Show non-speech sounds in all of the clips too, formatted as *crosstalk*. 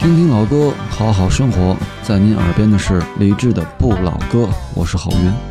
听听老歌，好好生活。在您耳边的是李志的《不老歌》，我是郝云。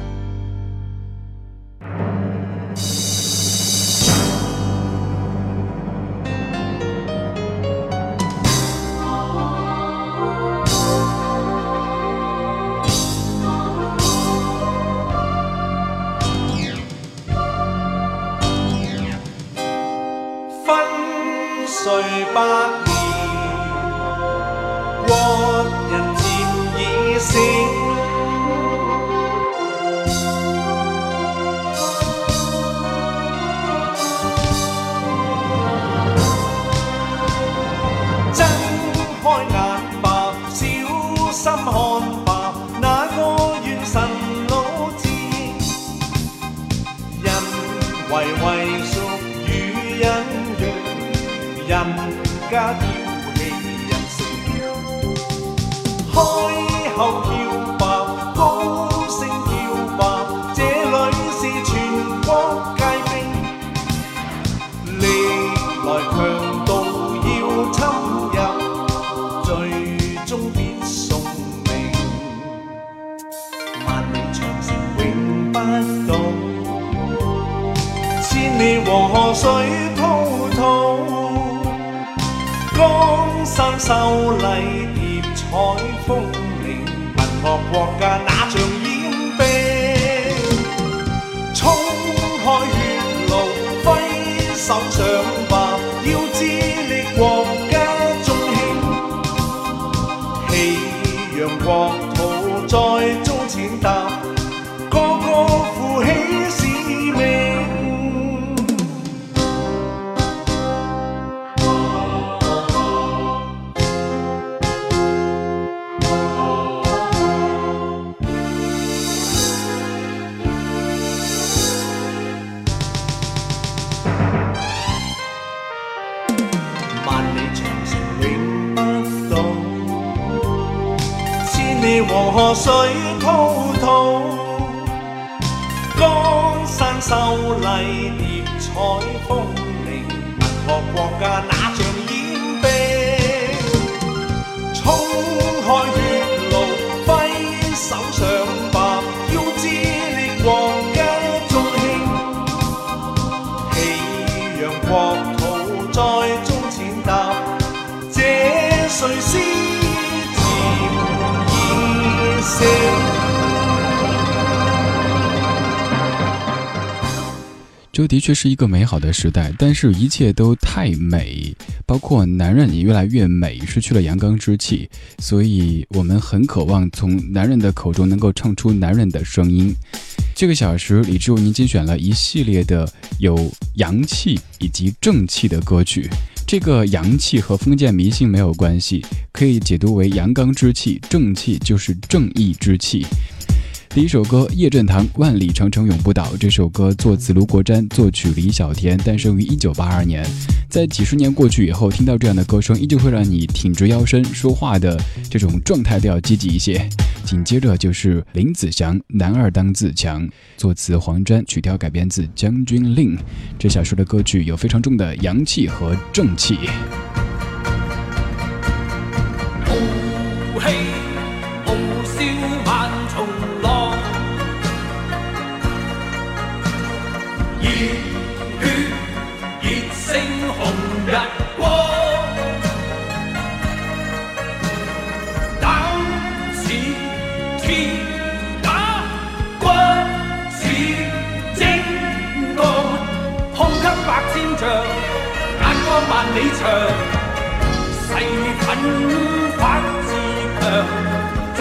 那场染病冲开血路挥手上吧的确是一个美好的时代，但是一切都太美，包括男人也越来越美，失去了阳刚之气，所以我们很渴望从男人的口中能够唱出男人的声音。这个小时，李志为您精选了一系列的有阳气以及正气的歌曲。这个阳气和封建迷信没有关系，可以解读为阳刚之气，正气就是正义之气。第一首歌《叶振棠万里长城永不倒》，这首歌作词卢国詹，作曲李小田，诞生于一九八二年。在几十年过去以后，听到这样的歌声，依旧会让你挺直腰身，说话的这种状态都要积极一些。紧接着就是林子祥《男儿当自强》，作词黄沾，曲调改编自《将军令》。这小说的歌曲有非常重的阳气和正气。光萬里長。誓奮發自强，做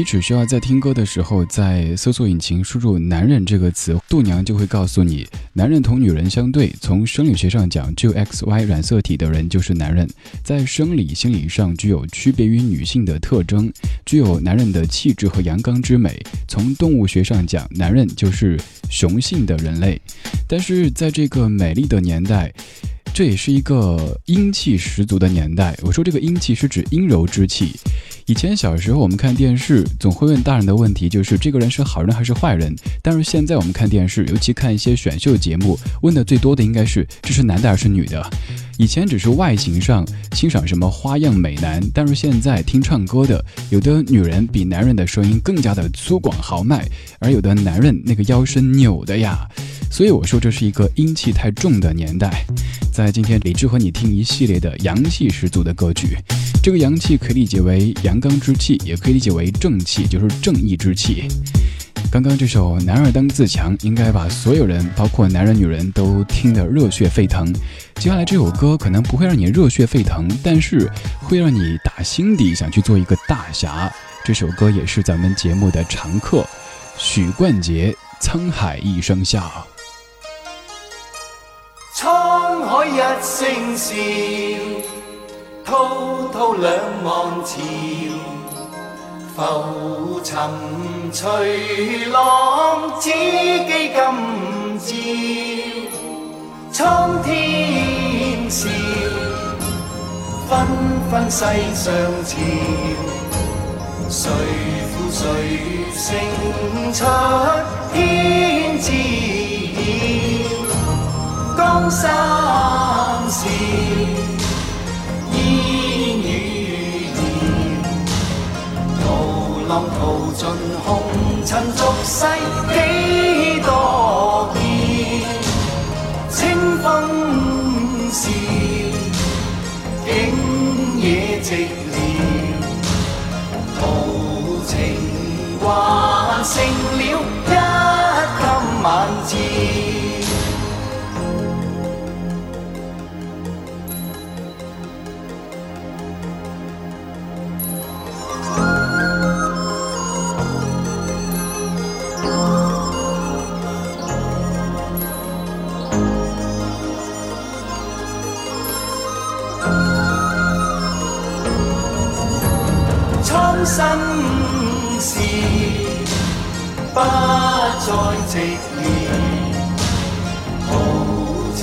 你只需要在听歌的时候，在搜索引擎输入“男人”这个词，度娘就会告诉你，男人同女人相对，从生理学上讲，只有 X Y 染色体的人就是男人，在生理心理上具有区别于女性的特征，具有男人的气质和阳刚之美。从动物学上讲，男人就是雄性的人类，但是在这个美丽的年代。这也是一个阴气十足的年代。我说这个阴气是指阴柔之气。以前小时候我们看电视，总会问大人的问题，就是这个人是好人还是坏人。但是现在我们看电视，尤其看一些选秀节目，问的最多的应该是这是男的还是女的。以前只是外形上欣赏什么花样美男，但是现在听唱歌的，有的女人比男人的声音更加的粗犷豪迈，而有的男人那个腰身扭的呀。所以我说这是一个阴气太重的年代。在今天，李志和你听一系列的阳气十足的歌曲。这个阳气可以理解为阳刚之气，也可以理解为正气，就是正义之气。刚刚这首《男儿当自强》应该把所有人，包括男人女人都听得热血沸腾。接下来这首歌可能不会让你热血沸腾，但是会让你打心底想去做一个大侠。这首歌也是咱们节目的常客，许冠杰《沧海一声笑》。沧海一声笑，滔滔两岸潮。浮沉随浪，只记今朝。苍天笑，纷纷世上潮。谁负谁胜出天知？江山事，浪淘尽红尘俗世几多变，清风是景野寂寥，豪情还剩了一襟晚照。心事不再寂寥，豪情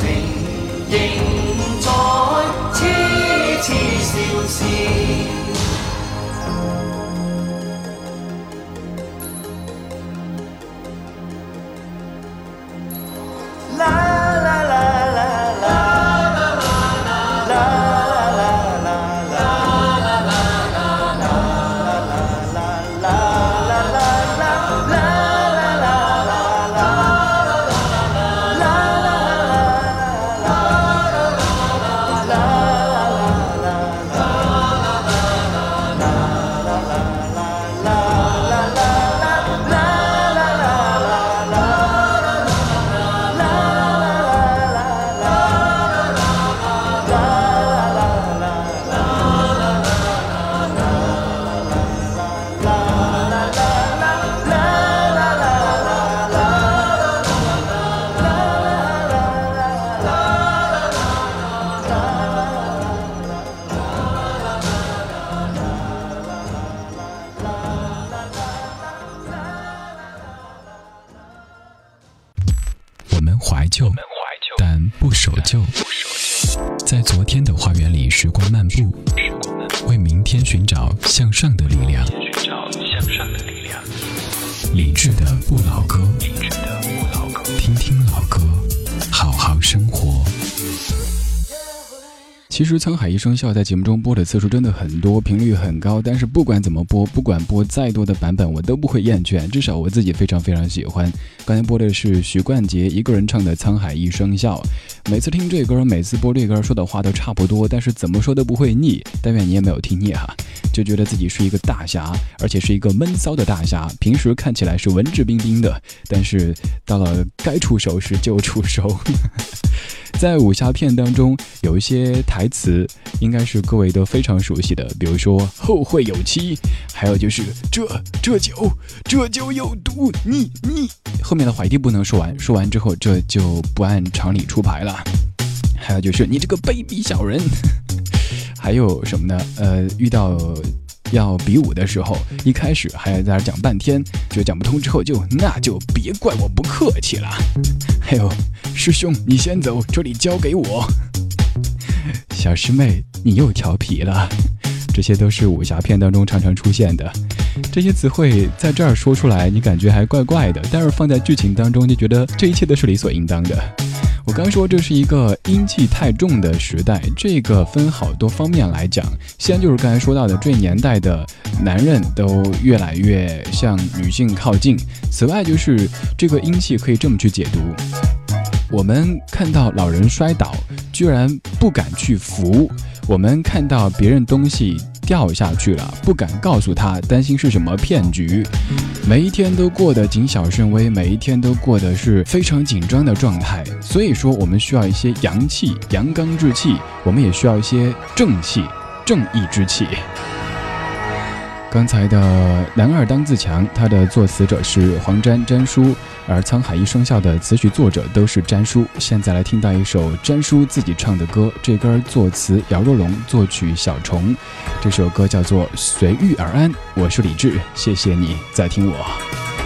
仍在痴痴笑笑。沧海一声笑》在节目中播的次数真的很多，频率很高。但是不管怎么播，不管播再多的版本，我都不会厌倦。至少我自己非常非常喜欢。刚才播的是许冠杰一个人唱的《沧海一声笑》。每次听这歌，每次播这歌，说的话都差不多，但是怎么说都不会腻。但愿你也没有听腻哈，就觉得自己是一个大侠，而且是一个闷骚的大侠。平时看起来是文质彬彬的，但是到了该出手时就出手。在武侠片当中，有一些台词应该是各位都非常熟悉的，比如说“后会有期”，还有就是“这这酒这酒有毒”，你你后面的话一定不能说完，说完之后这就不按常理出牌了。*laughs* 还有就是你这个卑鄙小人，还有什么呢？呃，遇到。要比武的时候，一开始还要在那讲半天，就讲不通，之后就那就别怪我不客气了。还有，师兄你先走，这里交给我。小师妹你又调皮了，这些都是武侠片当中常常出现的。这些词汇在这儿说出来，你感觉还怪怪的，但是放在剧情当中，就觉得这一切都是理所应当的。我刚说这是一个阴气太重的时代，这个分好多方面来讲。先就是刚才说到的，这年代的男人都越来越向女性靠近。此外，就是这个阴气可以这么去解读：我们看到老人摔倒，居然不敢去扶；我们看到别人东西。掉下去了，不敢告诉他，担心是什么骗局。每一天都过得谨小慎微，每一天都过得是非常紧张的状态。所以说，我们需要一些阳气、阳刚之气，我们也需要一些正气、正义之气。刚才的《男二当自强》，他的作词者是黄沾沾叔，而《沧海一声笑》的词曲作者都是沾叔。现在来听到一首沾叔自己唱的歌，这歌作词姚若龙，作曲小虫，这首歌叫做《随遇而安》。我是李志，谢谢你在听我。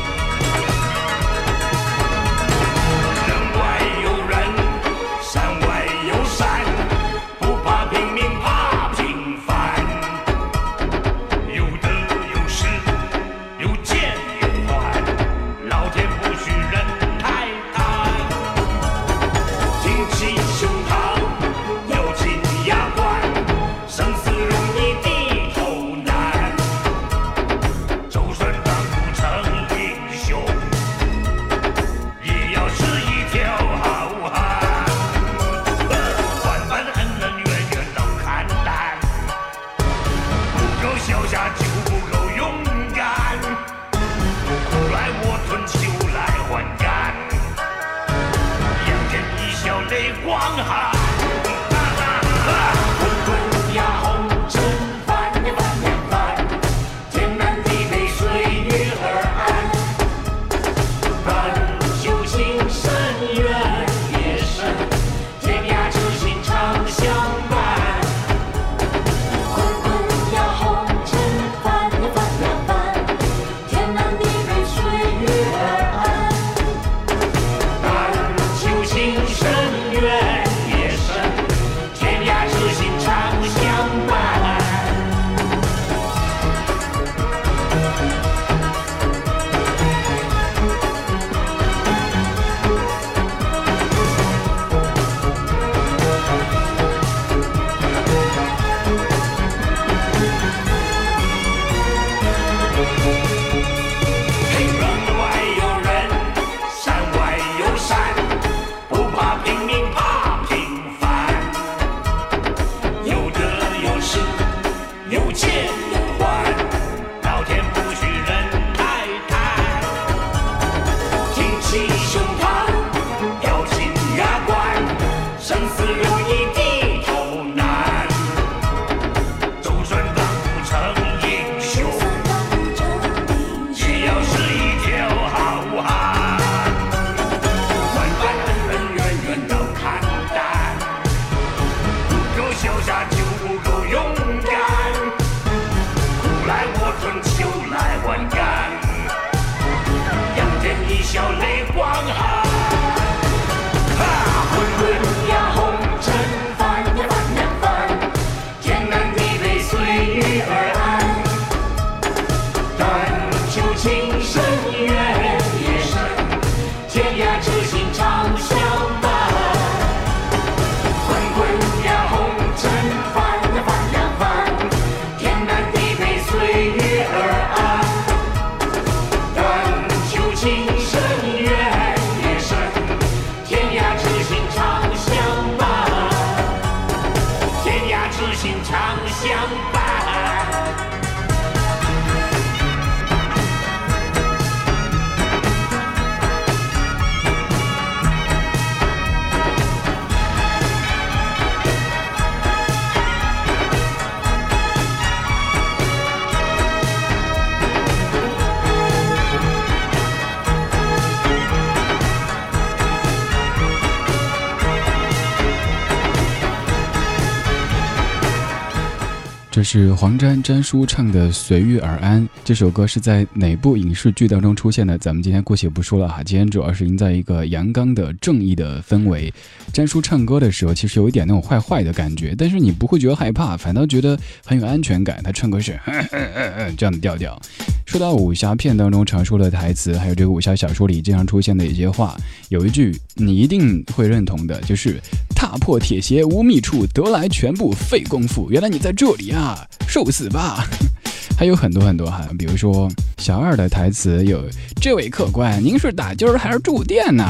是黄沾沾叔唱的《随遇而安》。这首歌是在哪部影视剧当中出现的？咱们今天姑且不说了哈。今天主要是营造一个阳刚的正义的氛围。沾叔唱歌的时候，其实有一点那种坏坏的感觉，但是你不会觉得害怕，反倒觉得很有安全感。他唱歌是 *laughs* 这样的调调。说到武侠片当中常说的台词，还有这个武侠小说里经常出现的一些话，有一句你一定会认同的，就是“踏破铁鞋无觅处，得来全不费功夫”。原来你在这里啊，受死吧！*laughs* 还有很多很多哈，比如说小二的台词有：“这位客官，您是打尖儿还是住店呢？”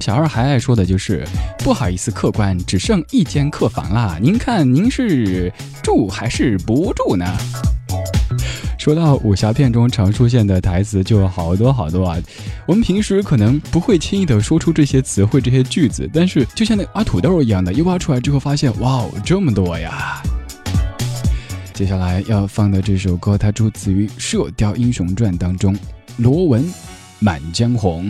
小二还爱说的就是：“不好意思，客官，只剩一间客房啦，您看您是住还是不住呢？”说到武侠片中常出现的台词，就有好多好多啊。我们平时可能不会轻易的说出这些词汇、这些句子，但是就像那挖土豆一样的，一挖出来之后发现，哇哦，这么多呀！接下来要放的这首歌它出自于射雕英雄传当中罗文满江红。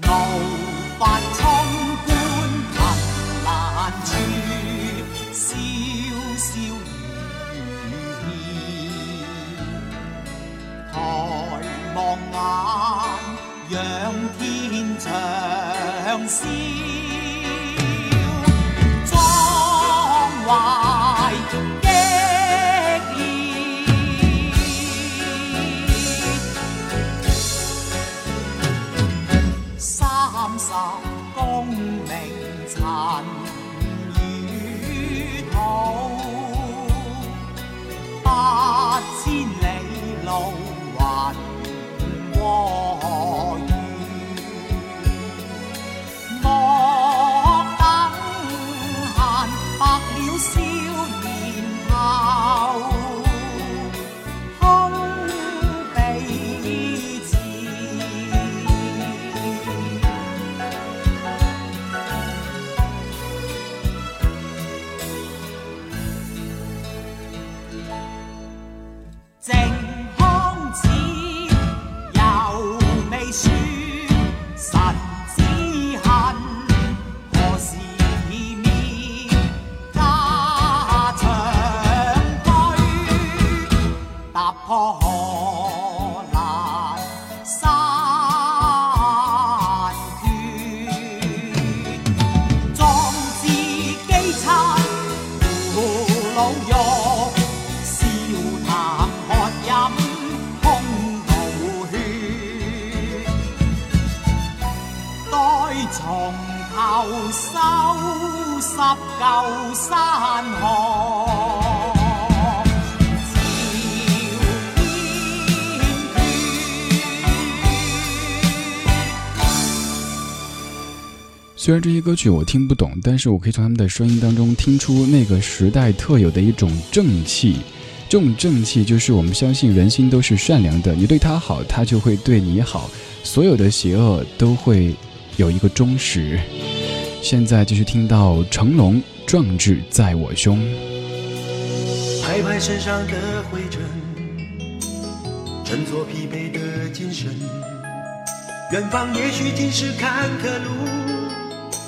怒发冲冠凭栏处潇潇雨歇抬望眼仰天长啸何難山倦壯志，幾餐胡老肉。笑談喝飲，空無血。待從頭收拾舊山河。虽然这些歌曲我听不懂，但是我可以从他们的声音当中听出那个时代特有的一种正气。这种正气就是我们相信人心都是善良的，你对他好，他就会对你好，所有的邪恶都会有一个终始。现在继续听到成龙壮志在我胸，拍拍身上的灰尘，振作疲惫的精神。远方也许尽是坎坷路。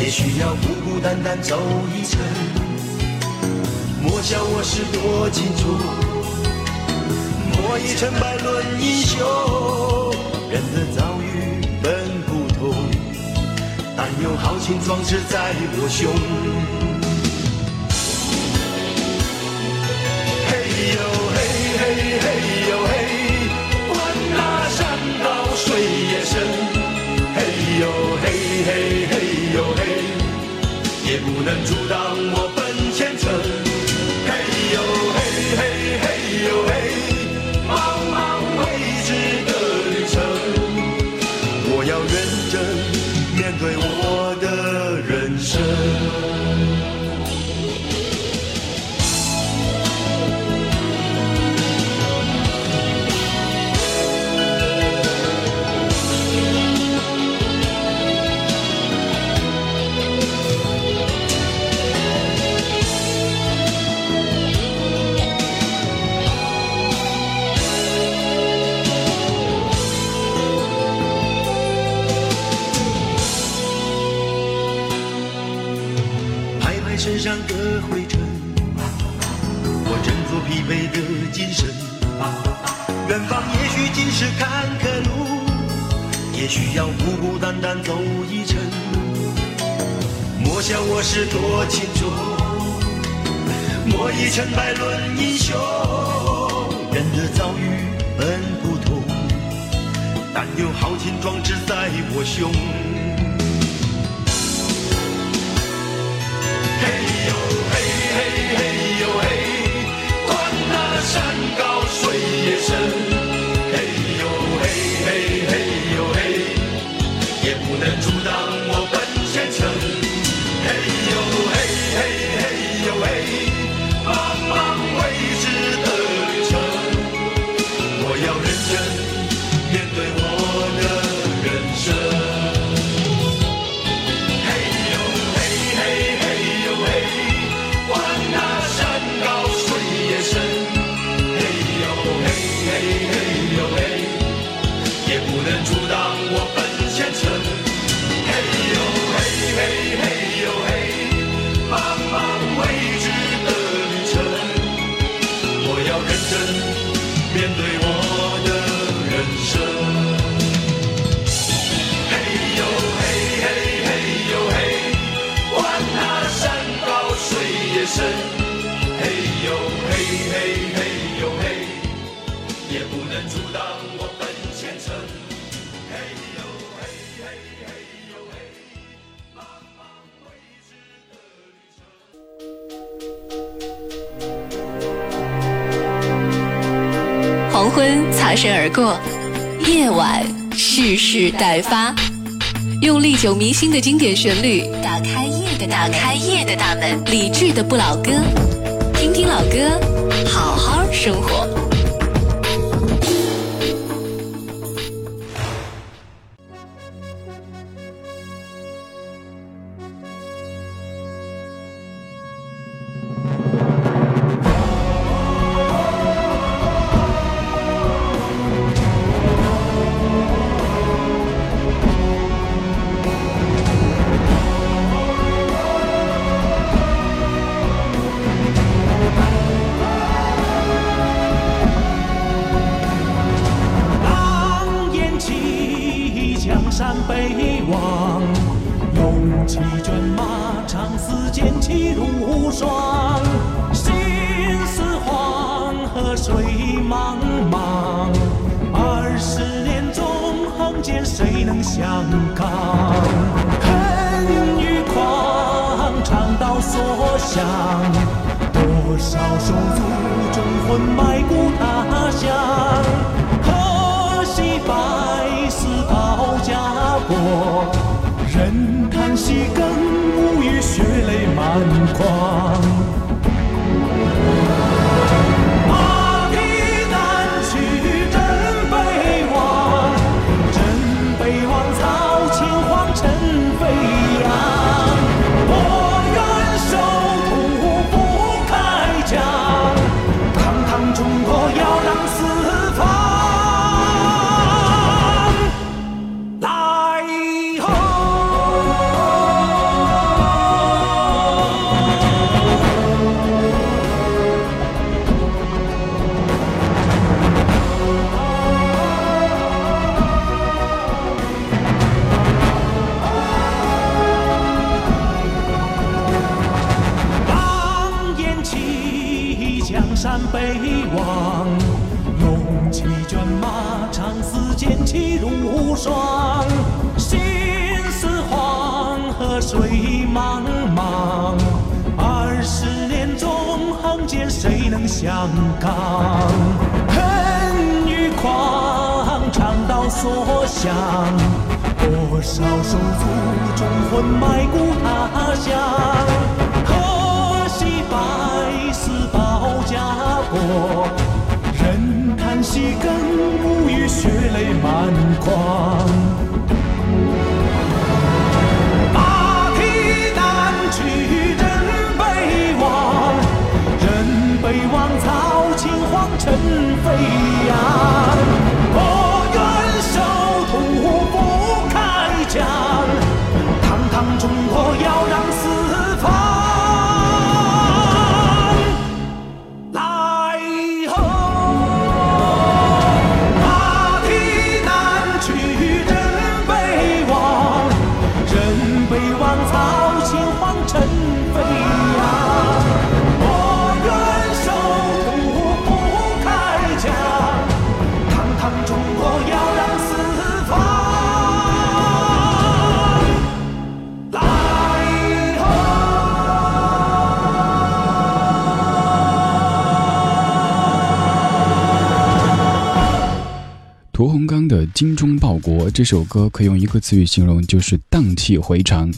也许要孤孤单单走一程，莫笑我是多情处，莫以成败论英雄。人的遭遇本不同，但有豪情壮志在我胸。嘿呦不能是坎坷路，也许要孤孤单单走一程。莫笑我是多情种，莫以成败论英雄。人的遭遇本不同，但有豪情壮志在我胸。嘿呦嘿嘿嘿呦嘿，管那山高水也深。能阻挡擦身而过，夜晚蓄势待发，用历久弥新的经典旋律打开夜的打开夜的大门。理智的不老歌，听听老歌，好好生活。霜。心似黄河水茫茫，二十年纵横间，谁能相抗？恨与狂，长刀所向。多少手足忠魂埋骨他乡，可惜百死保家国，人叹息更血泪满眶屠洪刚的《精忠报国》这首歌可以用一个词语形容，就是荡气回肠。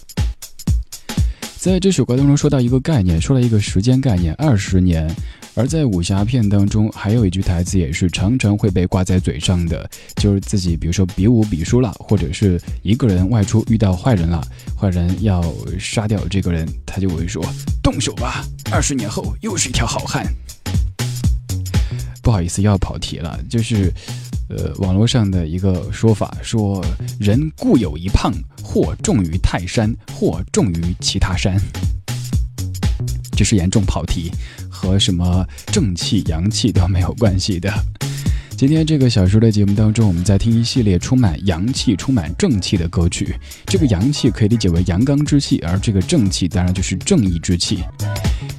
在这首歌当中说到一个概念，说了一个时间概念，二十年。而在武侠片当中，还有一句台词也是常常会被挂在嘴上的，就是自己比如说比武比输了，或者是一个人外出遇到坏人了，坏人要杀掉这个人，他就会说：“动手吧，二十年后又是一条好汉。”不好意思，又要跑题了，就是。呃，网络上的一个说法说，人固有一胖，或重于泰山，或重于其他山，这是严重跑题，和什么正气、阳气都没有关系的。今天这个小说的节目当中，我们在听一系列充满阳气、充满正气的歌曲。这个阳气可以理解为阳刚之气，而这个正气当然就是正义之气。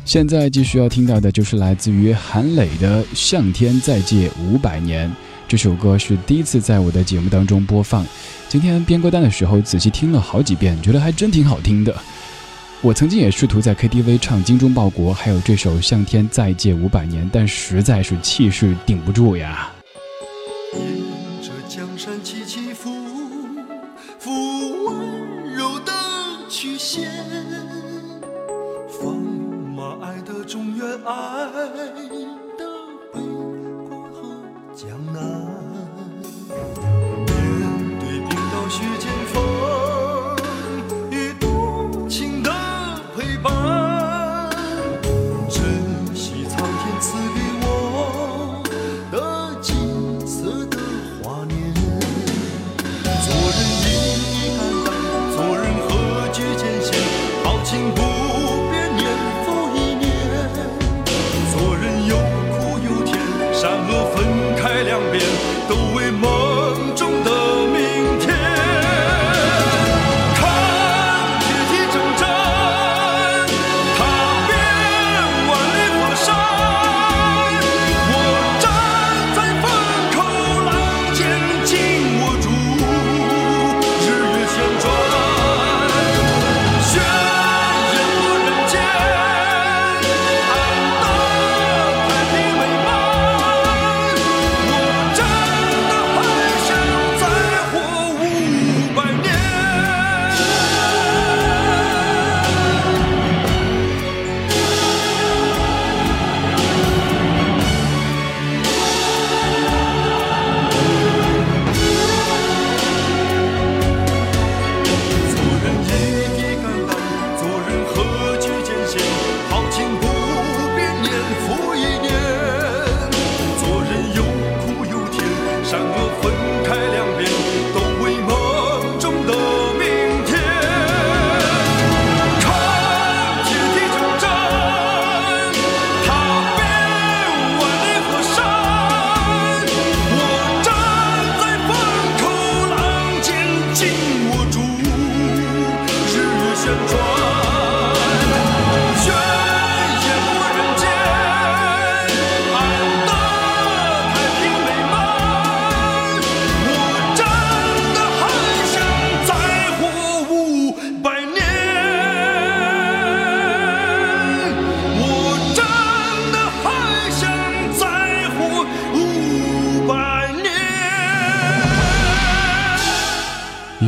现在继续要听到的就是来自于韩磊的《向天再借五百年》。这首歌是第一次在我的节目当中播放。今天编歌单的时候仔细听了好几遍，觉得还真挺好听的。我曾经也试图在 KTV 唱《精忠报国》，还有这首《向天再借五百年》，但实在是气势顶不住呀。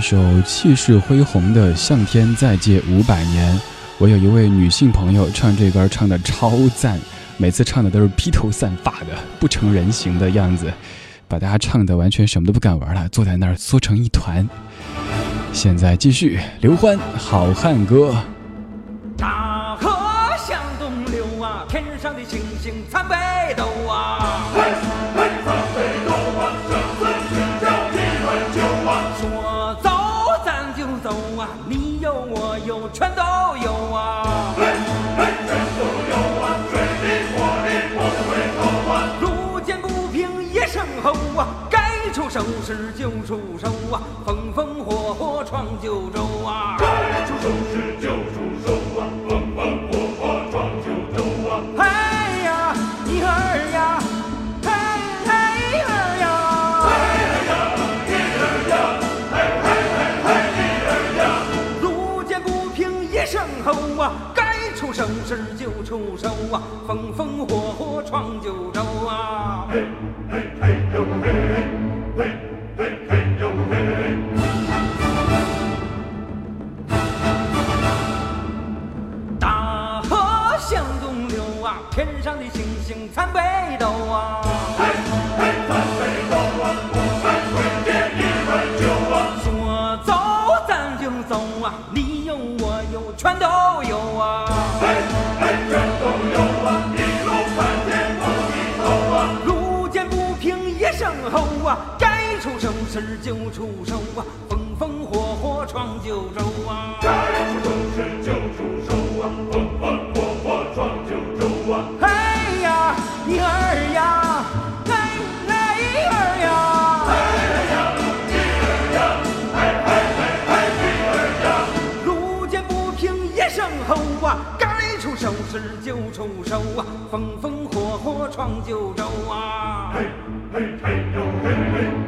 首气势恢宏的《向天再借五百年》，我有一位女性朋友唱这歌唱的超赞，每次唱的都是披头散发的不成人形的样子，把大家唱的完全什么都不敢玩了，坐在那儿缩成一团。现在继续刘欢《好汉歌》。大河向东流啊，天上的星星参北斗啊。该出手时就出手啊！风风火火闯九州啊！该出手时就出手啊！风风火火闯九州啊！嘿呀，一儿呀！嘿嘿儿呀，嘿呀一儿呀，嘿嘿嘿嘿一儿呀。路见不平一声吼啊，该出生时就出手啊，风风火火闯九州啊！该出手时就出手啊，风风火火闯九州啊！该出手时就出手啊，风风火火闯九州啊！嘿呀，兵儿呀，嘿，儿呀，嘿，嘿，儿呀，嘿，嘿嘿，嘿儿呀，路见不平一声吼，该出手时就出手啊，风风火火闯九州啊！嘿，嘿嘿哟，嘿嘿。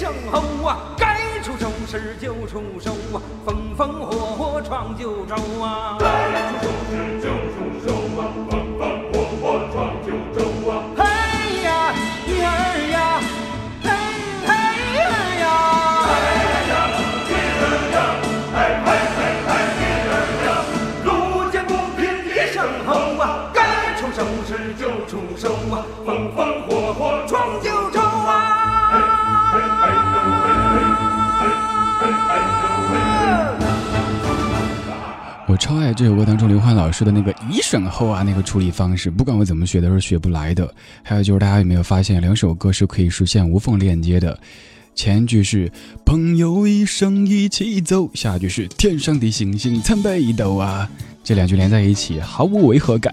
向后啊，该出手时就出手啊，风风火火闯九州啊。超爱这首歌当中刘欢老师的那个一声后啊那个处理方式，不管我怎么学都是学不来的。还有就是大家有没有发现，两首歌是可以实现无缝链接的？前一句是朋友一生一起走，下句是天上的星星参北斗啊，这两句连在一起毫无违和感。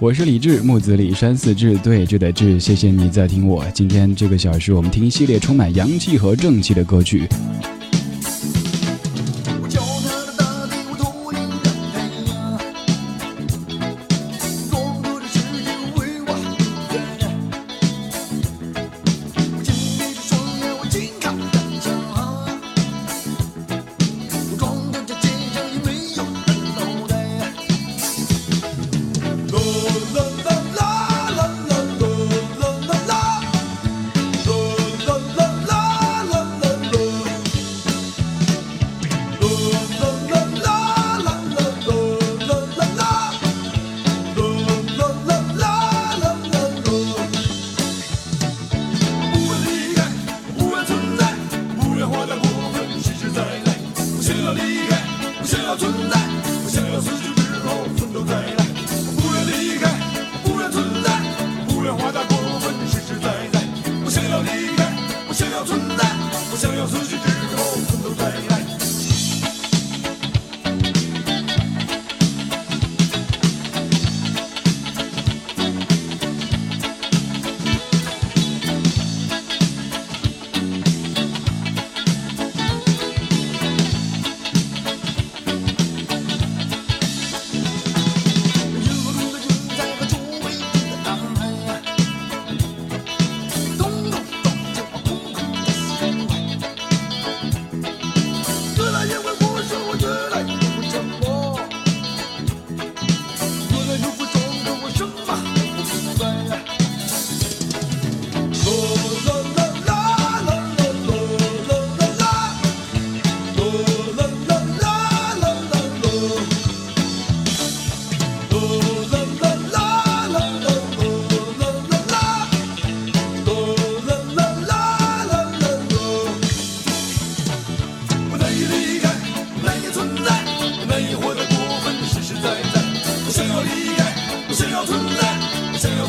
我是李志，木子李山四志对志的志，谢谢你在听我。今天这个小时我们听一系列充满阳气和正气的歌曲。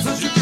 Houses you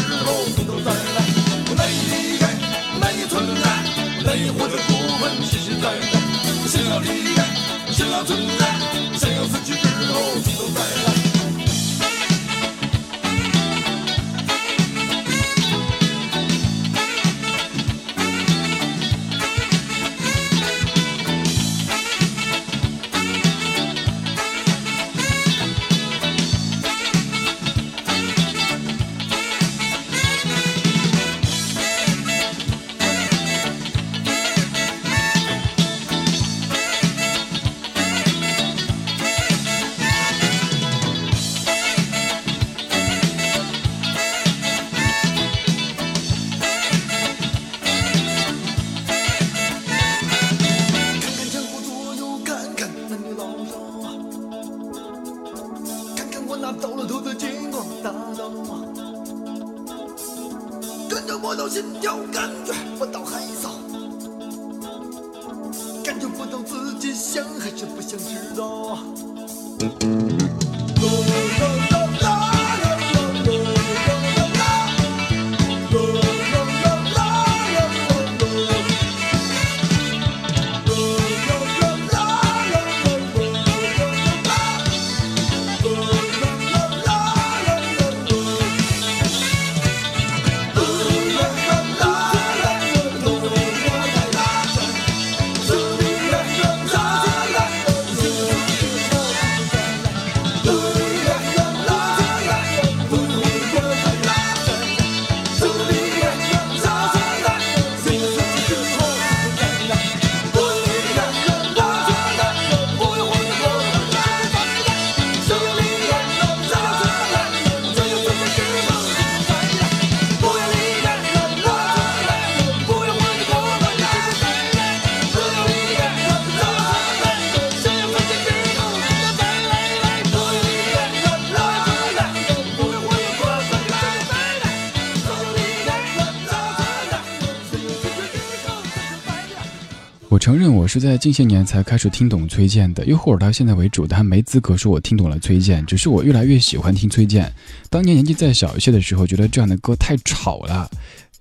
是在近些年才开始听懂崔健的，又或者到现在为止，他没资格说我听懂了崔健。只是我越来越喜欢听崔健。当年年纪再小一些的时候，觉得这样的歌太吵了，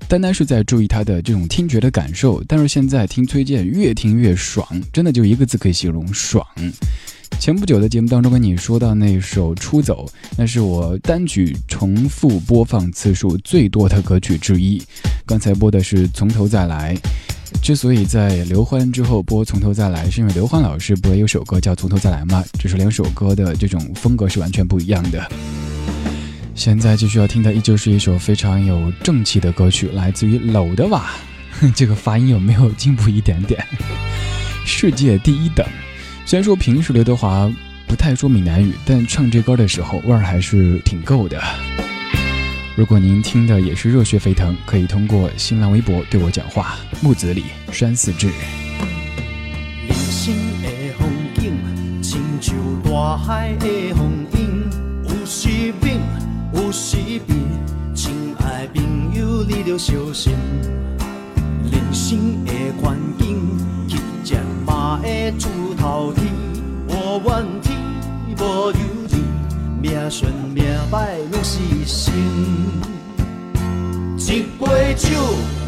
单单是在注意他的这种听觉的感受。但是现在听崔健，越听越爽，真的就一个字可以形容：爽。前不久的节目当中跟你说到那首《出走》，那是我单曲重复播放次数最多的歌曲之一。刚才播的是《从头再来》。之所以在刘欢之后播《从头再来》，是因为刘欢老师不是有首歌叫《从头再来》吗？只是两首歌的这种风格是完全不一样的。现在继续要听的依旧是一首非常有正气的歌曲，来自于娄德瓦。*laughs* 这个发音有没有进步一点点？*laughs* 世界第一等。虽然说平时刘德华不太说闽南语，但唱这歌的时候味儿还是挺够的。如果您听的也是热血沸腾，可以通过新浪微博对我讲话。木子李山寺志。人生的风景，亲像大海的小心。人生的环境，乞食嘛会出头天。无怨天，无尤人，命顺命歹拢是生。一杯酒，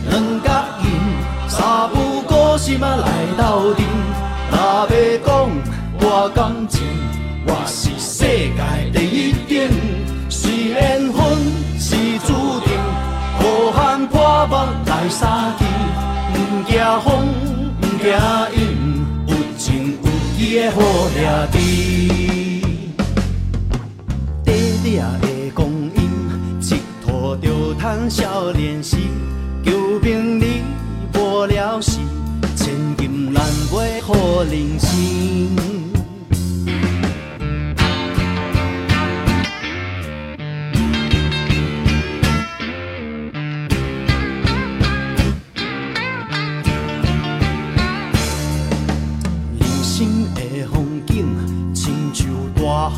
两角银，三不五时嘛来斗阵。若要讲我感情，我是世界第一等。是缘目来相见。不惊风，不惊雨，有情有义的好兄弟。短短的光阴，一拖就通少年时。求名利无了时，千金难买好人生。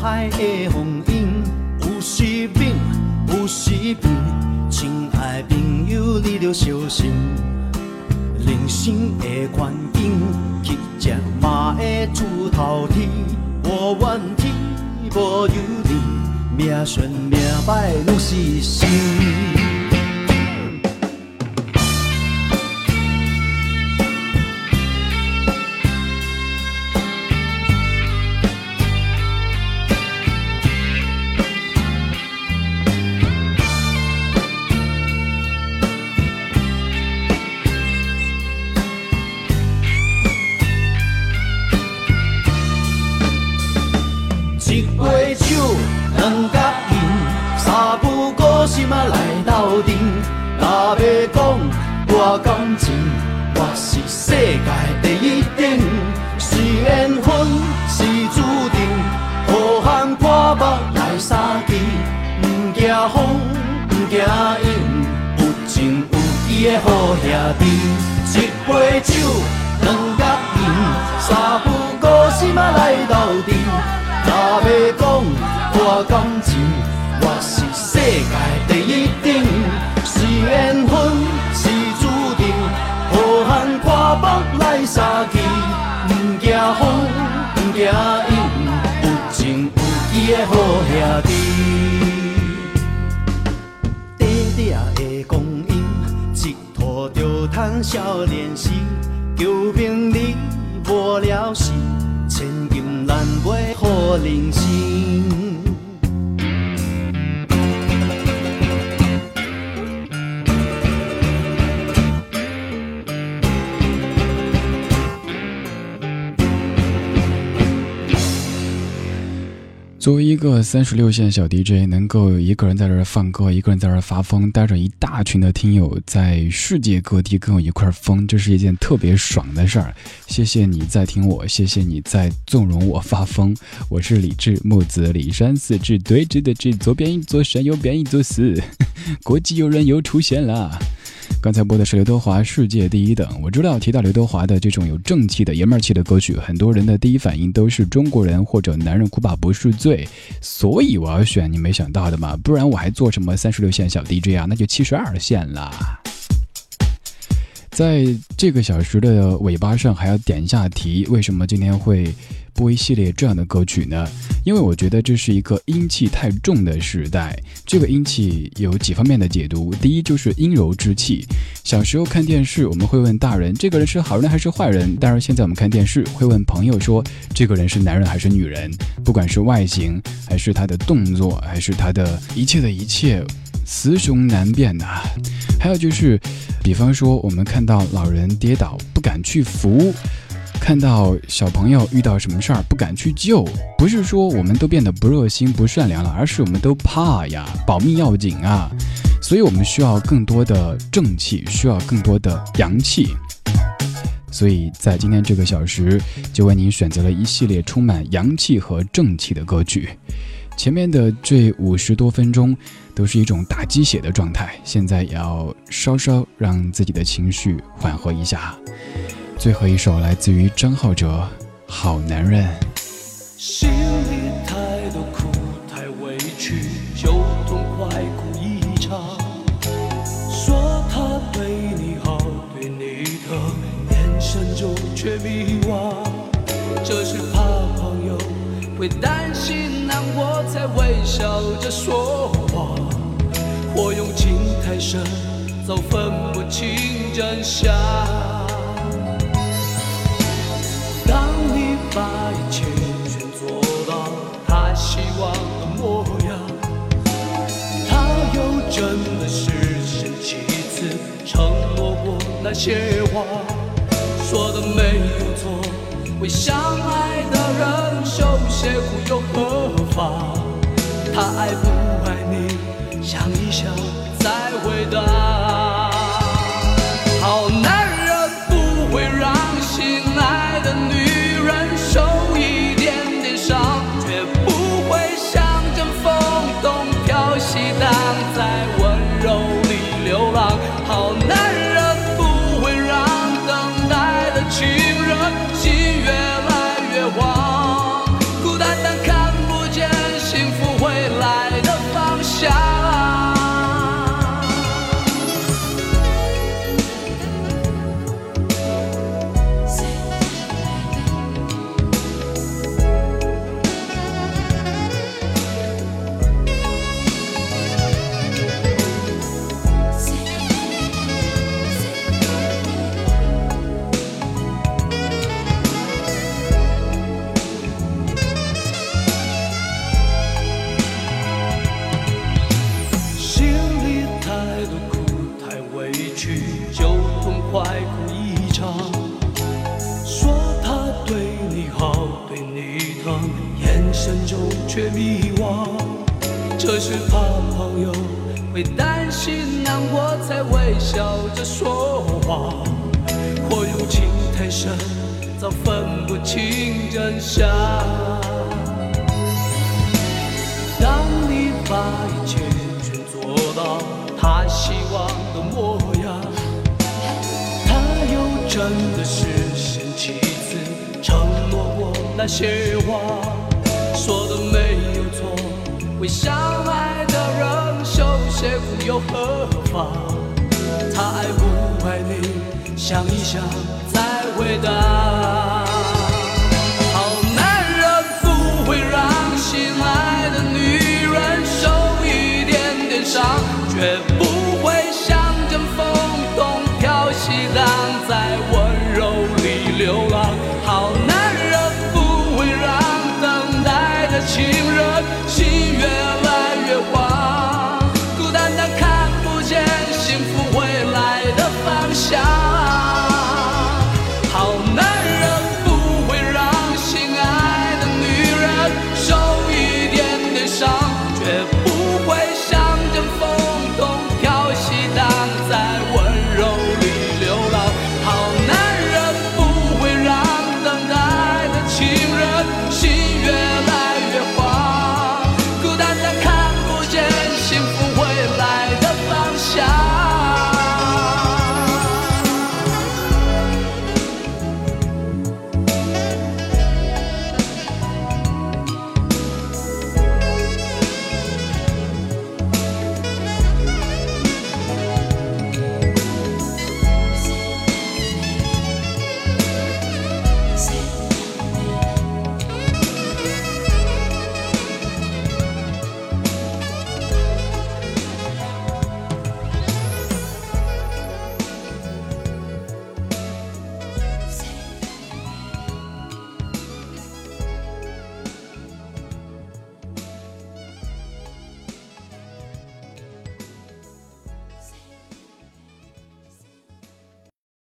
海的风涌，有时猛，有时平。亲爱朋友，你着小心。人生的环境，乞食嘛会出头天。无怨天，无尤人，命顺命歹拢是生。买好人个三十六线小 DJ，能够一个人在这儿放歌，一个人在这儿发疯，带着一大群的听友在世界各地跟我一块疯，这是一件特别爽的事儿。谢谢你在听我，谢谢你在纵容我发疯。我是李志，木子李山四志对峙的志，左边一座山，右边一座寺，*laughs* 国际友人又出现了。刚才播的是刘德华《世界第一等》。我知道提到刘德华的这种有正气的爷们儿气的歌曲，很多人的第一反应都是中国人或者男人哭吧不是罪，所以我要选你没想到的嘛，不然我还做什么三十六线小 DJ 啊？那就七十二线啦。在这个小时的尾巴上，还要点一下题：为什么今天会播一系列这样的歌曲呢？因为我觉得这是一个阴气太重的时代。这个阴气有几方面的解读：第一，就是阴柔之气。小时候看电视，我们会问大人这个人是好人还是坏人；但是现在我们看电视，会问朋友说这个人是男人还是女人。不管是外形，还是他的动作，还是他的一切的一切，雌雄难辨呐、还有就是，比方说我们看到老人跌倒不敢去扶，看到小朋友遇到什么事儿不敢去救，不是说我们都变得不热心不善良了，而是我们都怕呀，保命要紧啊，所以我们需要更多的正气，需要更多的阳气。所以在今天这个小时，就为您选择了一系列充满阳气和正气的歌曲。前面的这五十多分钟都是一种打鸡血的状态，现在也要稍稍让自己的情绪缓和一下。最后一首来自于张浩哲，《好男人》。心里太多苦，太委屈，就痛快哭一场。说他对你好，对你疼，眼神中却迷惘。这是怕朋友会担心难过，才微笑的说谎。或用情太深，早分不清真相。当你把一切全做到他希望的模样，他又真的是生气次承诺过那些话，说的没有错。为相爱的人受些苦又何妨？他爱不爱你，想一想再回答。